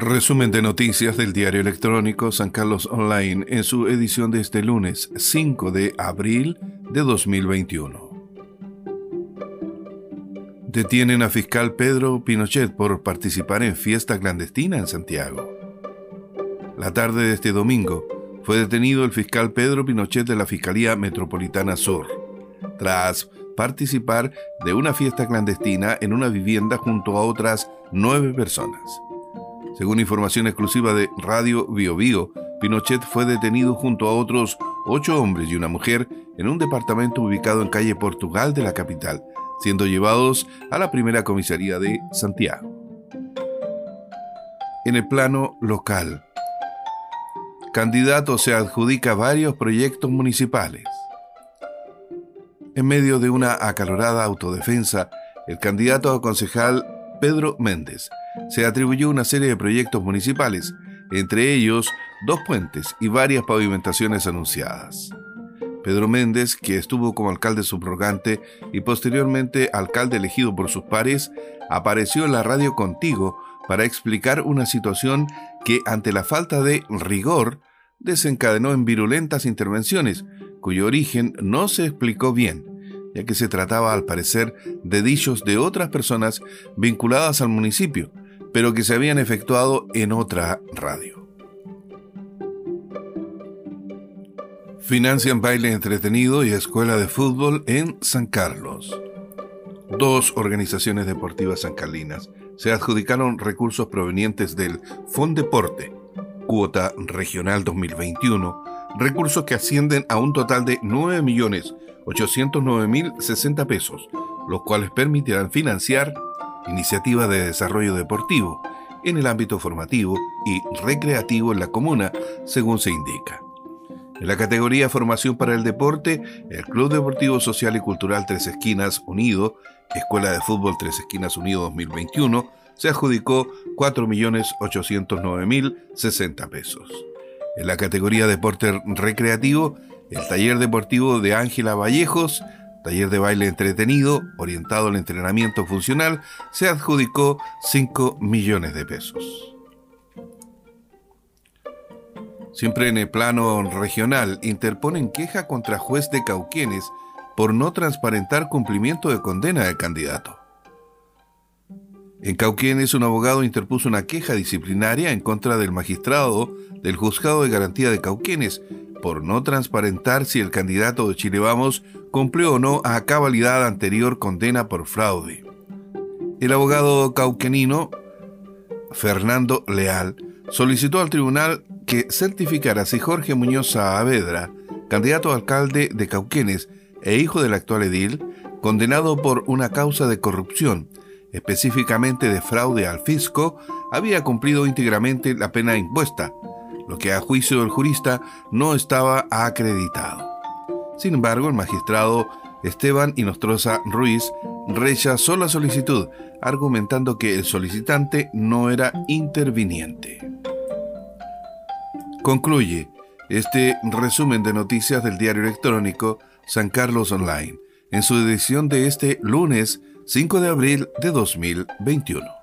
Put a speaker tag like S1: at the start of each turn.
S1: Resumen de noticias del diario electrónico San Carlos Online en su edición de este lunes 5 de abril de 2021. Detienen a fiscal Pedro Pinochet por participar en fiesta clandestina en Santiago. La tarde de este domingo fue detenido el fiscal Pedro Pinochet de la Fiscalía Metropolitana Sur, tras participar de una fiesta clandestina en una vivienda junto a otras nueve personas. Según información exclusiva de Radio Bio Bio, Pinochet fue detenido junto a otros ocho hombres y una mujer en un departamento ubicado en calle Portugal de la capital, siendo llevados a la primera comisaría de Santiago. En el plano local, candidato se adjudica varios proyectos municipales. En medio de una acalorada autodefensa, el candidato a concejal Pedro Méndez se atribuyó una serie de proyectos municipales, entre ellos dos puentes y varias pavimentaciones anunciadas. Pedro Méndez, que estuvo como alcalde subrogante y posteriormente alcalde elegido por sus pares, apareció en la radio Contigo para explicar una situación que, ante la falta de rigor, desencadenó en virulentas intervenciones, cuyo origen no se explicó bien, ya que se trataba al parecer de dichos de otras personas vinculadas al municipio, pero que se habían efectuado en otra radio. Financian baile entretenido y escuela de fútbol en San Carlos. Dos organizaciones deportivas sancarlinas se adjudicaron recursos provenientes del Fondeporte, cuota regional 2021, recursos que ascienden a un total de 9.809.060 pesos, los cuales permitirán financiar iniciativa de desarrollo deportivo en el ámbito formativo y recreativo en la comuna, según se indica. En la categoría Formación para el Deporte, el Club Deportivo Social y Cultural Tres Esquinas Unido, Escuela de Fútbol Tres Esquinas Unido 2021, se adjudicó 4.809.060 pesos. En la categoría Deporte Recreativo, el Taller Deportivo de Ángela Vallejos taller de baile entretenido orientado al entrenamiento funcional, se adjudicó 5 millones de pesos. Siempre en el plano regional, interponen queja contra juez de Cauquenes por no transparentar cumplimiento de condena del candidato. En Cauquenes, un abogado interpuso una queja disciplinaria en contra del magistrado del Juzgado de Garantía de Cauquenes por no transparentar si el candidato de Chile Vamos cumplió o no a cabalidad anterior condena por fraude. El abogado cauquenino Fernando Leal solicitó al tribunal que certificara si Jorge Muñoz Saavedra, candidato a alcalde de Cauquenes e hijo del actual edil, condenado por una causa de corrupción, específicamente de fraude al fisco, había cumplido íntegramente la pena impuesta, lo que a juicio del jurista no estaba acreditado. Sin embargo, el magistrado Esteban Inostroza Ruiz rechazó la solicitud, argumentando que el solicitante no era interviniente. Concluye este resumen de noticias del diario electrónico San Carlos Online, en su edición de este lunes 5 de abril de 2021.